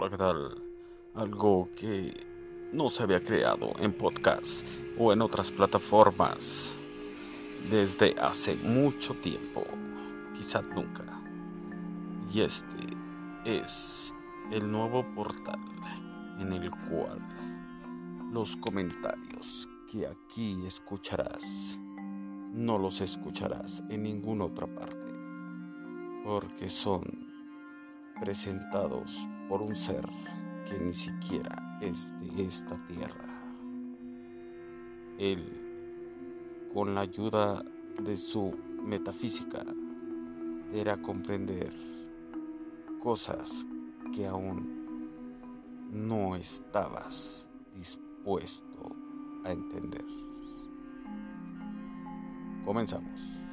Hola, ¿qué tal? Algo que no se había creado en podcast o en otras plataformas desde hace mucho tiempo, quizás nunca. Y este es el nuevo portal en el cual los comentarios que aquí escucharás no los escucharás en ninguna otra parte, porque son presentados por un ser que ni siquiera es de esta tierra. Él, con la ayuda de su metafísica, era comprender cosas que aún no estabas dispuesto a entender. Comenzamos.